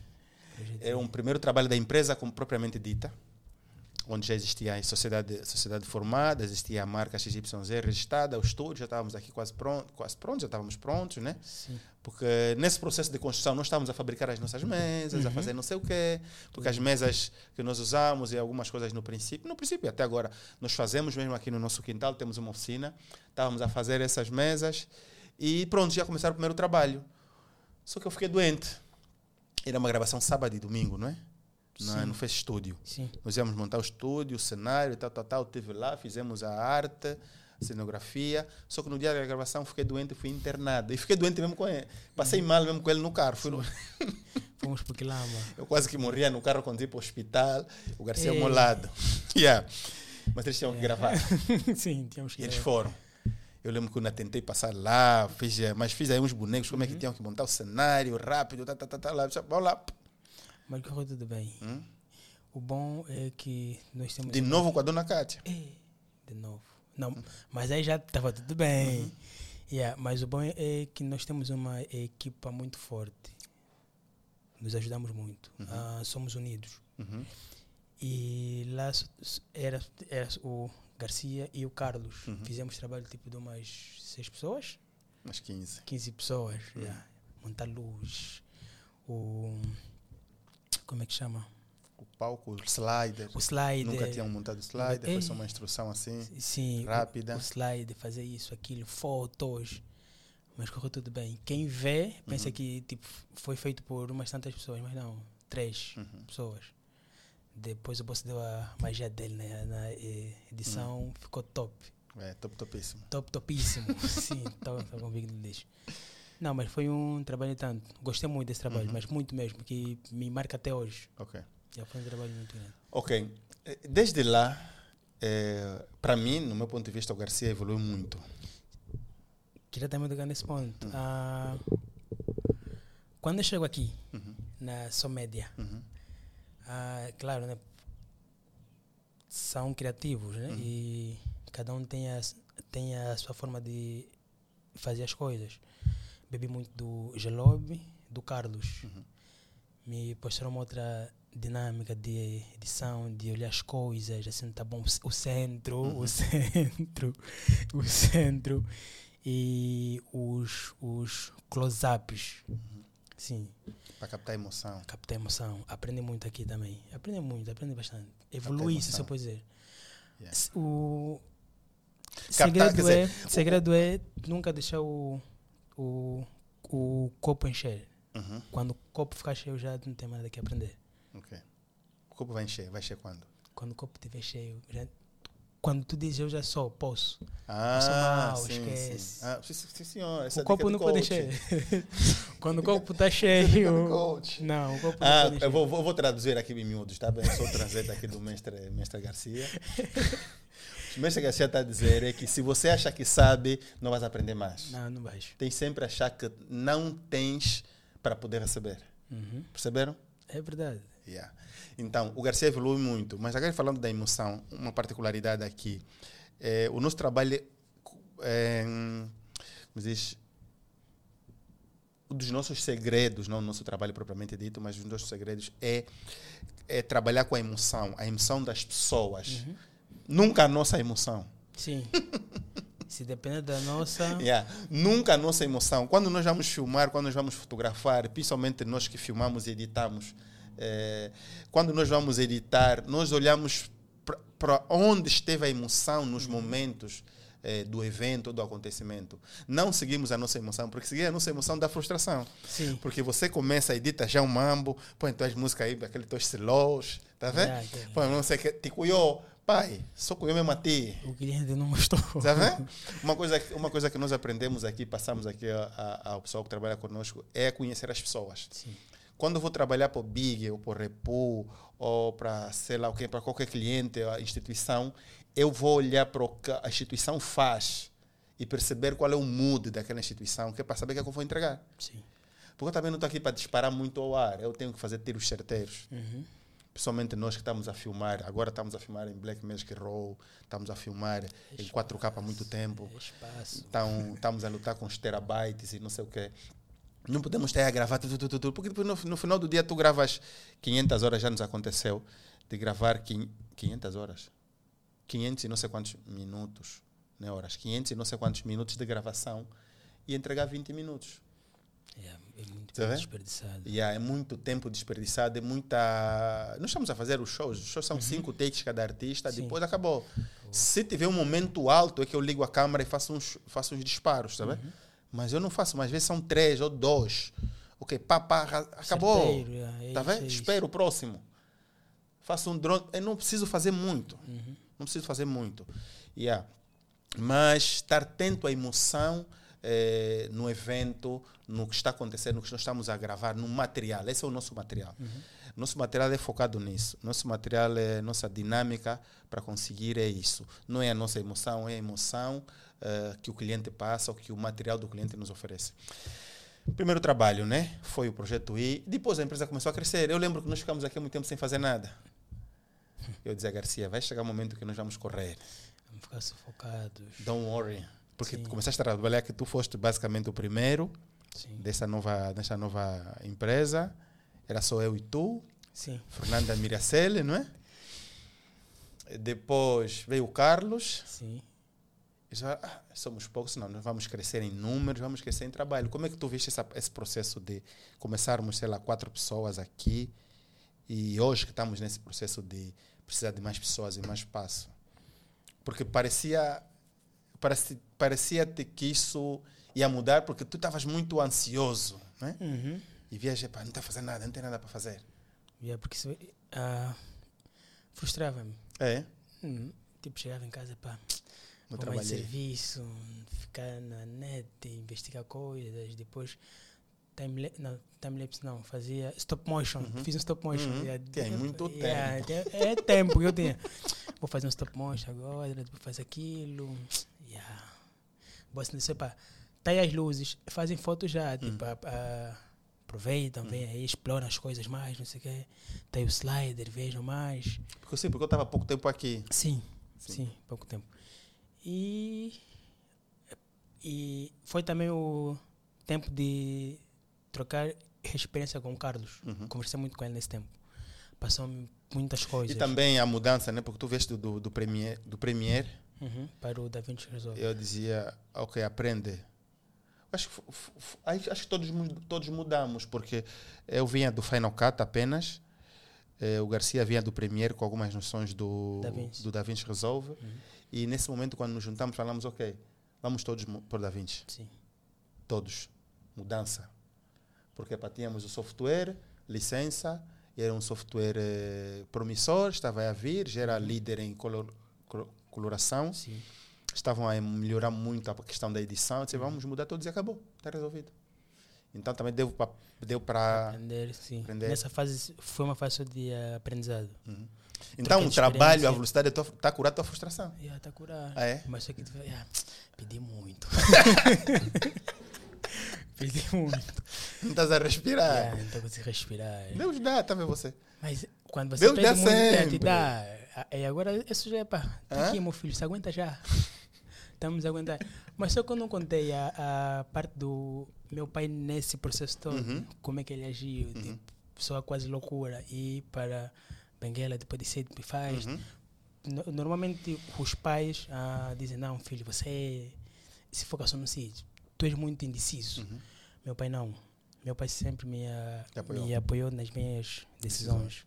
Era um primeiro trabalho da empresa como propriamente dita, onde já existia a sociedade, sociedade formada, existia a marca XYZ registrada, o estúdio, já estávamos aqui quase pronto, quase prontos, já estávamos prontos, né? Sim. Porque nesse processo de construção nós estávamos a fabricar as nossas mesas, a fazer não sei o quê, porque as mesas que nós usamos e algumas coisas no princípio, no princípio até agora, nós fazemos mesmo aqui no nosso quintal, temos uma oficina, estávamos a fazer essas mesas e pronto, já começaram o primeiro trabalho. Só que eu fiquei doente. Era uma gravação sábado e domingo, não é? Não, não fez estúdio. Sim. Nós íamos montar o estúdio, o cenário, tal, tal, tal. Estive lá, fizemos a arte, a cenografia. Só que no dia da gravação fiquei doente e fui internado. E fiquei doente mesmo com ele. Passei mal mesmo com ele no carro. Fui no- Fomos para Quilamba. Eu quase que morria no carro quando ia para o hospital. O Garcia ao Ei. meu lado. Yeah. Mas eles tinham que gravar. Sim, tínhamos E que. eles foram. Eu lembro que eu ainda tentei passar lá, fiz, eh, mas fiz aí uns bonecos, como é que Uhum. tinham que montar o cenário rápido, tá, tá, tá, tá, lá, vamos lá. Mas correu tudo bem. Hum? O bom é que nós temos. De novo com a dona Kátia. É, de novo. Não, mas aí já estava tudo bem. Uhum. Yeah, mas o bom é, que nós temos uma equipa muito forte. Nos ajudamos muito. Ah, somos unidos. Uhum. E lá era, era o Garcia e o Carlos. Fizemos trabalho tipo de umas seis pessoas, Umas 15. 15 pessoas. yeah. Montar luz, o. Como é que chama? O palco, o slider. O slide. Nunca tinham montado slider, foi só uma instrução assim. Sim, o- rápida. O, slide, fazer isso, aquilo, fotos. Mas correu tudo bem. Quem vê Uhum. pensa que tipo, foi feito por umas tantas pessoas, mas não, três Uhum. pessoas. Depois o boss deu a magia dele né, na edição, Uhum. ficou top. É, top, topíssimo. Top, topíssimo. Sim, estou convicto disso. Não, mas foi um trabalho tanto. Gostei muito desse trabalho, Uhum. mas muito mesmo, que me marca até hoje. Ok. Já foi um trabalho muito grande. Ok. Eh, Desde lá, eh, para mim, no meu ponto de vista, o Garcia evoluiu muito. Queria também tocar nesse ponto. Uhum. Ah, quando eu chego aqui, na Somédia, Uhum. Ah, claro, né, são criativos, né? E cada um tem a, tem a sua forma de fazer as coisas. Bebi muito do Gelob, do Carlos. Me mostrou uma outra dinâmica de edição, de olhar as coisas, assim, tá bom, o centro, o centro, o centro e os, os close-ups. Sim, Para captar emoção. captar emoção. Aprende muito aqui também. Aprende muito, aprende bastante. Evolui isso, se eu posso dizer. Yeah. S- O Captar, segredo, quer dizer, é, segredo é nunca deixar o, o, o copo encher. Uhum. Quando o copo ficar cheio, já não tem mais nada que aprender. Ok. O copo vai encher. Vai encher quando? Quando o copo estiver cheio, já, quando tu dizes eu já sou, posso. Ah, mal, sim, esquece. sim. Ah, sim, senhor. Essa o copo dica não pode encher. Quando o copo está Dica cheio. Não, o copo não Ah, pode encher. eu vou, vou, vou traduzir aqui em miúdos, tá bem? Sou trazendo aqui do mestre, mestre Garcia. O mestre Garcia está a dizer é que se você acha que sabe, não vais aprender mais. Não, não baixo. Tem sempre a achar que não tens para poder receber. Uhum. Perceberam? É verdade. Yeah. Então, o Garcia evolui muito, mas agora falando da emoção, uma particularidade aqui. É, o nosso trabalho é, é, diz, um dos nossos segredos, não o nosso trabalho propriamente dito, mas um dos nossos segredos é, é trabalhar com a emoção, a emoção das pessoas. Nunca a nossa emoção. Sim. Se depender da nossa. Yeah. Nunca a nossa emoção. Quando nós vamos filmar, quando nós vamos fotografar, principalmente nós que filmamos e editamos, eh, quando nós vamos editar, nós olhamos para onde esteve a emoção nos momentos eh, do evento, do acontecimento. Não seguimos a nossa emoção, porque seguir a nossa emoção dá frustração. Sim. Porque você começa a editar já um mambo, põe tuas músicas aí, aquele teus silos, tá vendo? Yeah, yeah, Põe não sei que, te cuiou, pai, só cuiou mesmo a ti. O cliente não gostou. Tá vendo? Uma coisa, uma coisa que nós aprendemos aqui, passamos aqui ao pessoal que trabalha conosco, é conhecer as pessoas. Sim. Quando eu vou trabalhar para o Big, ou para o Repu, ou para, sei lá o quê, para qualquer cliente, a instituição, eu vou olhar para o que a instituição faz e perceber qual é o mood daquela instituição, que é para saber o que é que eu vou entregar. Sim. Porque eu também não estou aqui para disparar muito ao ar, eu tenho que fazer tiros certeiros. Uhum. Principalmente nós que estamos a filmar, agora estamos a filmar em Black Magic Raw, estamos a filmar em 4K há muito tempo. Espaço. Então, estamos a lutar com os terabytes e não sei o quê. Não podemos estar a gravar tudo, tudo, tudo, porque depois no, no final do dia tu gravas 500 horas, já nos aconteceu, de gravar quin- 500 horas. 500 e não sei quantos minutos, né, horas, 500 e não sei quantos minutos de gravação e entregar 20 minutos. Yeah, é muito Tá vendo? desperdiçado. Yeah, é muito tempo desperdiçado, é muita. Nós estamos a fazer os shows, os shows são cinco takes cada artista, Sim. depois acabou. Se tiver um momento alto, é que eu ligo a câmera e faço uns, faço uns disparos, tá vendo? Mas eu não faço, mas às vezes são três ou dois. Ok, pá, pá, ra- acabou. Certeiro, yeah, é tá vendo? é. Espero o próximo. Faço um drone. Eu não preciso fazer muito. Uhum. Não preciso fazer muito. Yeah. Mas estar atento à emoção eh, no evento, no que está acontecendo, no que nós estamos a gravar, no material. Esse é o nosso material. Nosso material é focado nisso. Nosso material é nossa dinâmica para conseguir é isso. Não é a nossa emoção, é a emoção eh, que o cliente passa ou que o material do cliente nos oferece. Primeiro trabalho, né? Foi o projeto I. Depois a empresa começou a crescer. Eu lembro que nós ficamos aqui há muito tempo sem fazer nada. Eu dizia, Garcia, vai chegar um momento que nós vamos correr. Vamos ficar sufocados. Don't worry. Porque Sim. tu começaste a trabalhar que tu foste basicamente o primeiro Sim. dessa nova, dessa nova empresa. Era só eu e tu, Sim. Fernanda Miracele, não é? Depois veio o Carlos. Sim. Ah, somos poucos, não, nós vamos crescer em números, vamos crescer em trabalho. Como é que tu viste essa, esse processo de começarmos, sei lá, quatro pessoas aqui e hoje que estamos nesse processo de precisar de mais pessoas e mais espaço? Porque parecia, parecia, parecia -te que isso ia mudar porque tu estavas muito ansioso, né? Uhum. E vias, não está fazendo nada, não tem nada para fazer. Yeah, porque ah, frustrava-me. É, Uhum. Tipo, chegava em casa, pá, mais de trabalhei. serviço, ficar na net, investigar coisas, depois time não, timelapse não, fazia stop motion, fiz um stop motion. Uhum. yeah, Tem muito yeah, tem- É tempo que eu tinha. Vou fazer um stop motion agora, depois fazer aquilo. Yeah. Assim, sei, pá, tá aí as luzes, fazem fotos já, tipo, a- a- aproveitam, vêm aí, exploram as coisas mais, não sei o quê. Tem o slider, vejam mais. Porque, sim, porque eu estava há pouco tempo aqui. Sim, Sim. sim, pouco tempo. E, e foi também o tempo de trocar experiência com o Carlos. Uhum. Conversei muito com ele nesse tempo. Passou-me muitas coisas. E também a mudança, né? Porque tu veste do, do, Premiere, do Premiere, Uhum, para o Da Vinci Resolve. eu dizia, ok, aprende. Acho que, acho que todos, todos mudamos, porque eu vinha do Final Cut apenas, eh, o Garcia vinha do Premiere com algumas noções do DaVinci. do DaVinci Resolve, e nesse momento, quando nos juntamos, falamos, ok, vamos todos para o DaVinci. Sim. Todos. Mudança. Porque pá, tínhamos o software, licença, era um software eh, promissor, estava a vir, já era líder em color, colo- coloração, Sim. estavam a melhorar muito a questão da edição. Eu disse, vamos mudar todos e acabou, está resolvido. Então também deu para deu Aprender, sim. aprender. Nessa fase foi uma fase de aprendizado. Então o trabalho, a velocidade está a curar a tua frustração. Yeah, tá curar. Ah, é? Mas só que yeah, pedi muito. pedi muito. Não estás a respirar. Yeah, não estou conseguindo respirar. Deus dá, está a ver você. Mas quando você Deus pede dá muito, é, te sempre. dá. Ah, E agora, isso já é pá. Tá aqui, meu filho, se aguenta já. Estamos a aguentar. Mas só que eu não contei a, a parte do meu pai nesse processo todo. Uhum. Como é que ele agiu. Tipo, pessoa quase loucura. E para Benguela, depois de ser me faz. Uhum. No- Normalmente os pais ah, dizem, não, filho, você se foca só no sítio. Tu és muito indeciso. Uhum. Meu pai não. Meu pai sempre me, Te apoiou. me apoiou nas minhas decisões.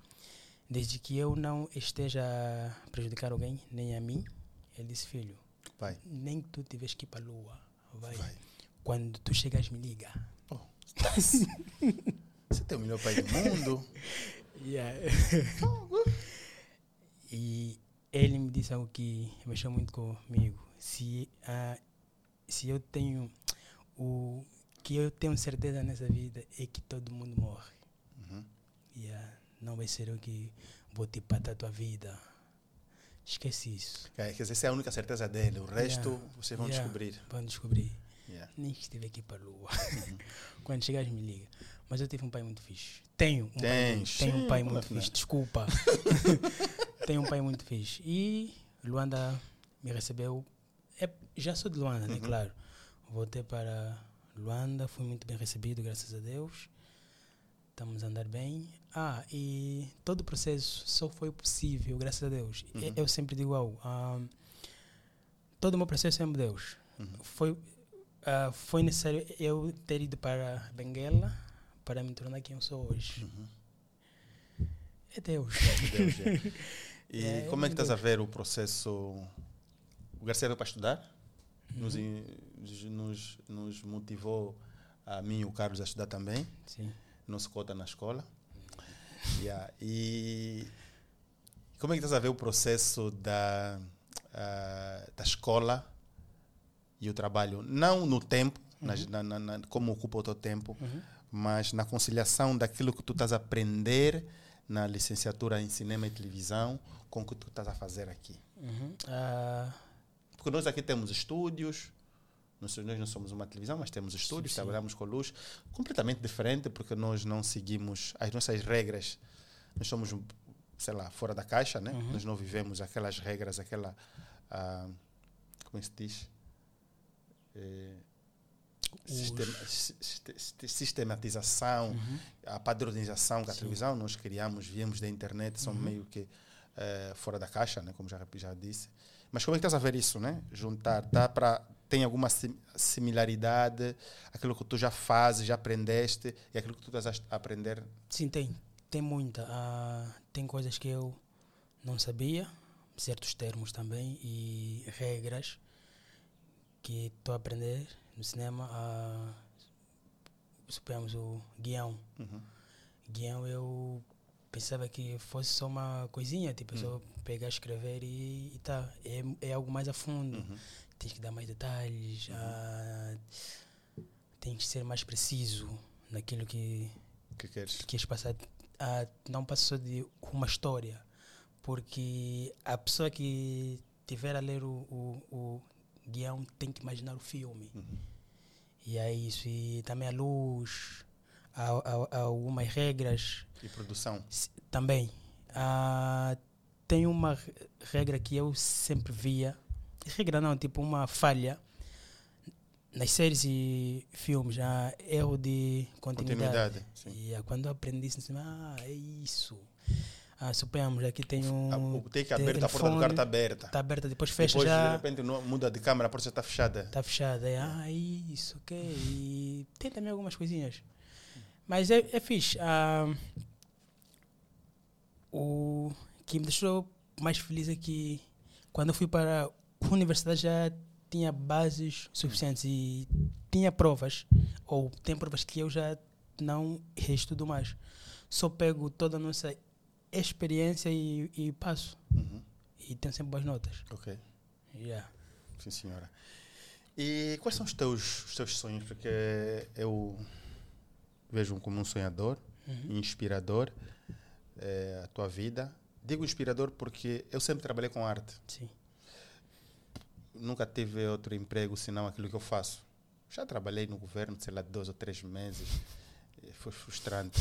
Desde que eu não esteja a prejudicar alguém, nem a mim, ele disse, filho, Vai. Nem que tu tiveres que ir para a lua. Vai. Vai. Quando tu chegas, me liga. Oh, você tem o melhor pai do mundo. Yeah. e ele me disse algo que mexeu muito comigo. Se, ah, se eu tenho o que eu tenho certeza nessa vida é que todo mundo morre. Uhum. Yeah. Não vai ser eu que vou te patar a tua vida. Esquece isso. É, quer dizer, essa é a única certeza dele. O resto Yeah. vocês vão Yeah. descobrir. Vão descobrir. Yeah. Nem que aqui para a lua. Quando chegares, me liga. Mas eu tive um pai muito fixe. Tenho um pai, Tens. muito- tenho um pai muito fixe. Desculpa. tenho um pai muito fixe. E Luanda me recebeu. É, já sou de Luanda, né? Uhum. Claro. Voltei para Luanda, fui muito bem recebido, graças a Deus. Estamos a andar bem. Ah, e todo o processo só foi possível, graças a Deus. Uhum. Eu sempre digo algo. ah, todo o meu processo é em Deus Uhum. foi, ah, foi necessário eu ter ido para Benguela para me tornar quem eu sou hoje. Uhum. É Deus. Deus, é. E É, como é que estás a ver o processo? O Garcia veio para estudar? Nos, Uhum. in- nos, nos motivou a mim e o Carlos a estudar também. Sim. Não se cota na escola. Yeah. E como é que estás a ver o processo da, ah, da escola e o trabalho? Não no tempo, nas- na, na- na- como ocupa o teu tempo, Uhum. mas na conciliação daquilo que tu estás a aprender na licenciatura em cinema e televisão com o que tu estás a fazer aqui. Uhum. Ah, Porque nós aqui temos estúdios, nós, nós não somos uma televisão, mas temos estúdios, sim. trabalhamos com luz, completamente diferente, porque nós não seguimos as nossas regras. Nós somos, sei lá, fora da caixa, né? Uhum. Nós não vivemos aquelas regras, aquela. ah, como é se diz? Eh, Os- sistema- si- si- sistematização, uhum. a padronização que a Sim. televisão nós criamos, viemos da internet, são Uhum. meio que eh, fora da caixa, né, como já, já disse. Mas como é que estás a ver isso, né? Juntar, dá para tem alguma sim- similaridade aquilo que tu já fazes, já aprendeste e aquilo que tu estás a aprender? Sim, tem. Tem muita. Ah, tem coisas que eu não sabia, certos termos também e regras que estou a aprender no cinema. Ah, suponhamos o guião. Uhum. guião eu pensava que fosse só uma coisinha, tipo, só pegar, escrever e, e tá. É, é algo mais a fundo. Uhum. Tens que dar mais detalhes, ah, tens que ser mais preciso naquilo que que queres? queres passar. Ah, não passa só de uma história, porque a pessoa que tiver a ler o, o, o guião tem que imaginar o filme. Uhum. E é isso. E também a luz, há algumas regras E produção? Também. Ah, tem uma re- regra que eu sempre via. Regra não, tipo uma falha. Nas séries e filmes, há erro de continuidade. Continuidade. E ah, quando eu aprendi isso, assim, ah, é isso. Ah, suponhamos, aqui tem um. O take aberta, a porta do carro está aberta. Está aberta, depois fecha Depois, de já. repente, não- muda de câmera, a porta está fechada. Está fechada. É, ah, isso, ok. E tem também algumas coisinhas. Mas é, é fixe. Ah, o que me deixou mais feliz é que quando eu fui para a universidade já tinha bases suficientes e tinha provas, ou tem provas que eu já não reestudo mais. Só pego toda a nossa experiência e, e passo. Uhum. E tenho sempre boas notas. Ok. Yeah. Sim, senhora. E quais são os teus, os teus sonhos? Porque eu vejo como um sonhador, Uhum. inspirador, eh, a tua vida. Digo inspirador porque eu sempre trabalhei com arte. Sim. Nunca tive outro emprego senão aquilo que eu faço. Já trabalhei no governo, sei lá, dois ou três meses. E Foi frustrante.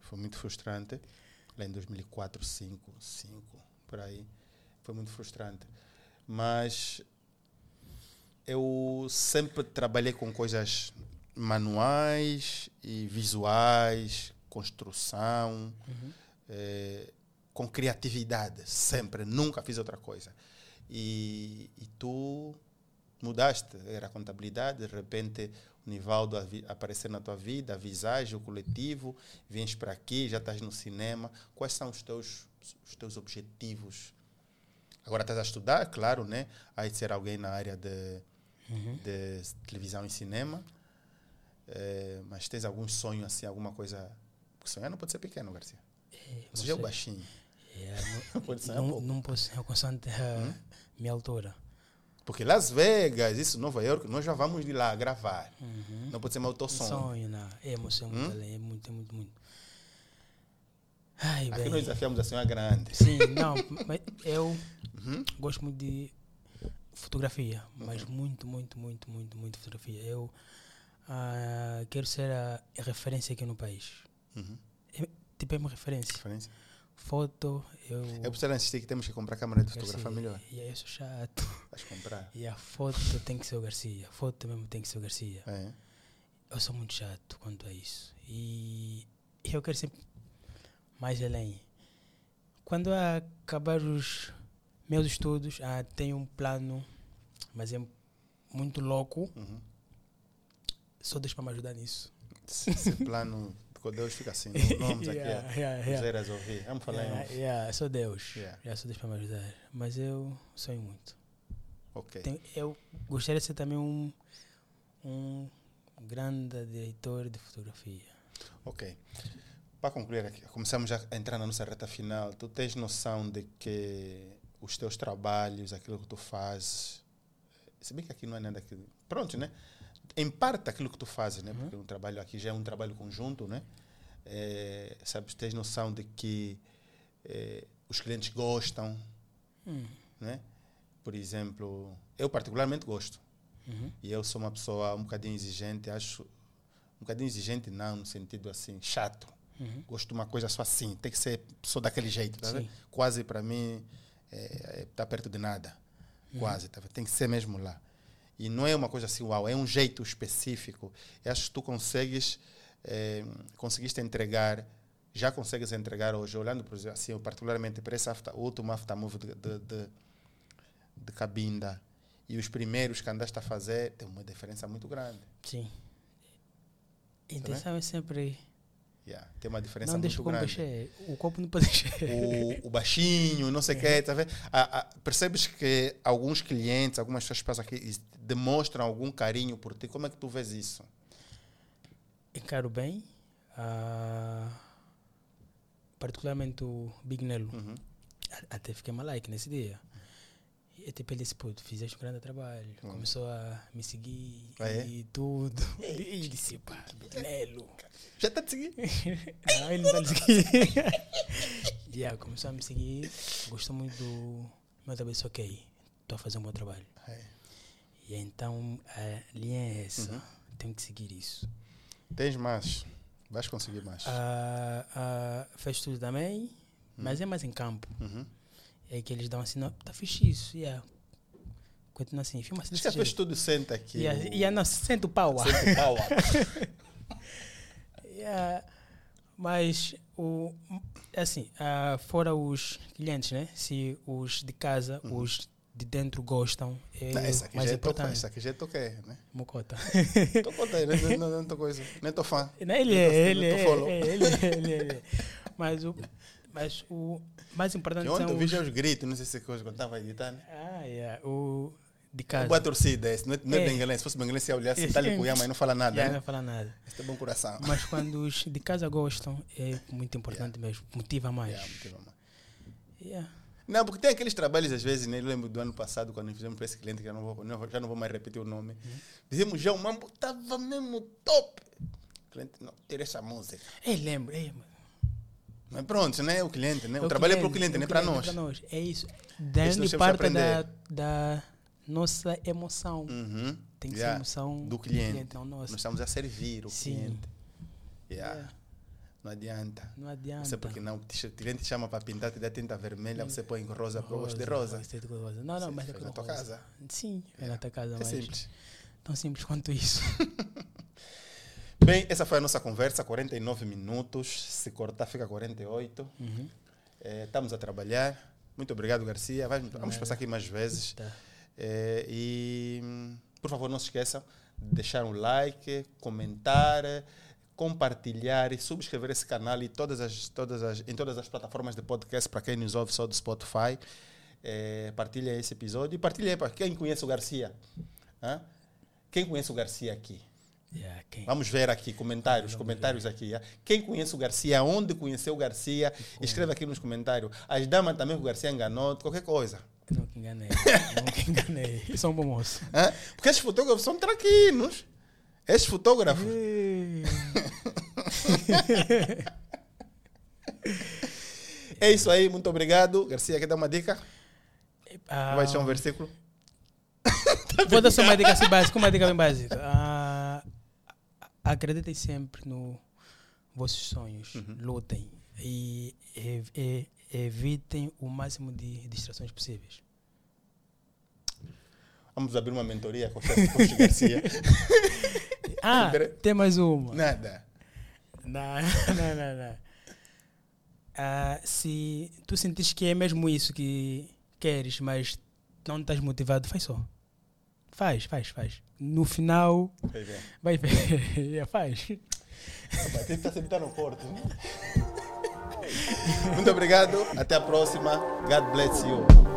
Foi muito frustrante. Lá em 2004, 2005, 2005, por aí. Foi muito frustrante. Mas eu sempre trabalhei com coisas manuais e visuais, construção, Uhum. eh, com criatividade, sempre, nunca fiz outra coisa. E, e tu mudaste, era contabilidade, de repente Nivaldo aparecer na tua vida, a visagem, o coletivo, vens para aqui, já estás no cinema. Quais são os teus, os teus objetivos Agora estás a estudar, claro, né? Há de ser alguém na área de, Uhum. de televisão e cinema. Eh, mas tens algum sonho, assim, alguma coisa... Porque sonhar não pode ser pequeno, Garcia. Você já é o baixinho. Yeah, Não pode sonhar não, pouco. não posso ser constante a minha altura. Porque Las Vegas, isso, Nova York, nós já vamos de lá gravar. Não pode ser mais o teu sonho. Sonho, não. É emoção muito além, é muito, é muito, muito. Ai, Aqui bem. nós desafiamos a sonhar grande. Sim, não, mas eu Uhum. gosto muito de fotografia, mas muito, muito, muito, muito, muito fotografia. Eu ah, quero ser a referência aqui no país. Uhum. É, tipo, é uma referência. Diferença. Foto, eu. É por isso que insistir que temos que comprar câmera de fotografar melhor. E eu sou chato. Vais comprar. E a foto tem que ser o Garcia. A foto mesmo tem que ser o Garcia. É. Eu sou muito chato quanto a isso. E eu quero sempre mais além. Quando acabar os meus estudos, ah, tenho um plano, mas é muito louco. Uhum. Só Deus para me ajudar nisso. Esse plano com Deus fica assim. Não vamos aqui Yeah, yeah, resolver. Vamos falar em Yeah, off. yeah, só Deus. Yeah. Yeah, só Deus para me ajudar. Mas eu sonho muito. Ok. Tenho- eu gostaria de ser também um, um grande diretor de fotografia. Ok. Para concluir aqui, começamos já a entrar na nossa reta final. Tu tens noção de que os teus trabalhos, aquilo que tu fazes, se bem que aqui não é nada que. Pronto, né? Em parte aquilo que tu fazes, né? Porque um trabalho aqui já é um trabalho conjunto, né? É, sabes, tens noção de que é, os clientes gostam, Hum. né? Por exemplo, eu particularmente gosto. Uhum. E eu sou uma pessoa um bocadinho exigente, acho. Um bocadinho exigente, não, no sentido assim, chato. Uhum. Gosto de uma coisa só assim, tem que ser só daquele jeito, tá? Quase para mim é, é, tá perto de nada. Quase, tá? Tem que ser mesmo lá. E não é uma coisa assim, uau, é um jeito específico. Eu acho que tu consegues, é, conseguiste entregar, já consegues entregar hoje, olhando, por exemplo, assim, particularmente para esse after, último aftermove de, de, de, de Cabinda e os primeiros que andaste a fazer, tem uma diferença muito grande. Sim. A intenção é sempre. Yeah, tem uma diferença Não deixa muito o copo grande. encher. O copo não pode encher. o, o baixinho, não sei o quê, tá vendo? Ah, ah, percebes que alguns clientes, algumas pessoas passam aqui demonstram algum carinho por ti. Como é que tu vês isso? Encaro bem. ah, particularmente o Big Nelo. Uhum. A- Até fiquei malike nesse dia. E tipo, ele disse, pô, tu fizeste um grande trabalho. Começou a me seguir Ah, é? e tudo. E ele disse, pá, Big Nelo. Já está a te seguir? Não, ele não está a seguir. yeah, começou a me seguir. Gostou muito do meu trabalho. Disse, ok, estou a fazer um bom trabalho. É. E então a linha é essa. Tenho que seguir isso. Tens mais. Vais conseguir mais. Ah, ah, fez tudo também, mas é mais em campo. Uhum. É que eles dão assim, não, tá fixe isso. Yeah. Continua assim, filma assim. Desse fez tudo, senta aqui. Yeah, o- yeah, não, sente o pau. ah. Senta o. Yeah, mas o assim, ah, fora os clientes, né? Se os de casa, os de dentro gostam, é Uhum. Não, essa aqui mais já é importante. essa aqui já é quê, né? Mocota. Tô contando, não, não, não, tô coisa. Nem tô fã. Não, ele é, ele é, é, ele é, ele é, ele é. Mas o, mas o mais importante E ontem são eu vi os, já os gritos, não sei se é coisa quando estava editando. ah, yeah, o de É casa. boa torcida esse, não é, não é É. bengalense. Se fosse bengalense, ia olhar ali é. com Yama e não fala nada, Yeah, né? não fala nada. Esse é bom coração. Mas quando os de casa gostam, é muito importante mesmo. Motiva mais. Yeah, motiva mais. Yeah. Não, porque tem aqueles trabalhos, às vezes, né? eu lembro do ano passado, quando fizemos para esse cliente, que eu não vou, não, já não vou mais repetir o nome. Dizemos já, o mambo estava mesmo top. O cliente, não, tira essa música. Ei, lembro, ei, mano. Mas pronto, né? O cliente, né? É O, trabalho é para o cliente, é não é o para cliente, nós. É isso. nós Grande temos que parte da, da nossa emoção. Uhum. Tem que Yeah. ser emoção do cliente. não nossa. Nós estamos a servir o Sim. cliente. Yeah. Yeah. Não adianta. Não adianta. Sei porque não. O cliente te chama para pintar, te dá tinta vermelha, você põe rosa, porque eu gosto de rosa. rosa. Não, não, Sim, mas é na tua rosa. casa. Sim, é na tua casa, É mas simples. tão simples quanto isso. Bem, essa foi a nossa conversa, 49 minutos. Se cortar, fica 48. Uhum. Eh, estamos a trabalhar. Muito obrigado, Garcia. Vai- vamos passar aqui mais vezes. Tá. Eh, e, por favor, não se esqueçam de deixar um like, comentar, compartilhar e subscrever esse canal e todas as, todas as, em todas as plataformas de podcast para quem nos ouve só do Spotify. eh, partilha esse episódio e partilha para quem conhece o Garcia. Hã? Quem conhece o Garcia aqui? Yeah? Vamos ver aqui, comentários, comentários aqui. ah. Quem conhece o Garcia, onde conheceu o Garcia, escreve aqui nos comentários. As damas também que o Garcia enganou, qualquer coisa. Nunca enganei. Nunca enganei. Sou um bom moço. Hã? Porque esses fotógrafos são traquinos. Esses fotógrafos. É isso aí, muito obrigado. Garcia, quer dar uma dica? Ah, Vai ser um versículo? Vou dar só uma dica assim básica, uma dica bem básica. Ah, acreditem sempre nos vossos sonhos, Uhum. lutem e, ev- e- evitem o máximo de distrações possíveis. Vamos abrir uma mentoria com o chefe Garcia. Ah, tem mais uma. Nada. Não, não, não, não. Ah, se tu sentires que é mesmo isso que queres, mas não estás motivado, faz só. Faz, faz, faz. No final, Vai ver. vai ver. Faz. Está sempre tá no corte. né? Muito obrigado. Até a próxima. God bless you.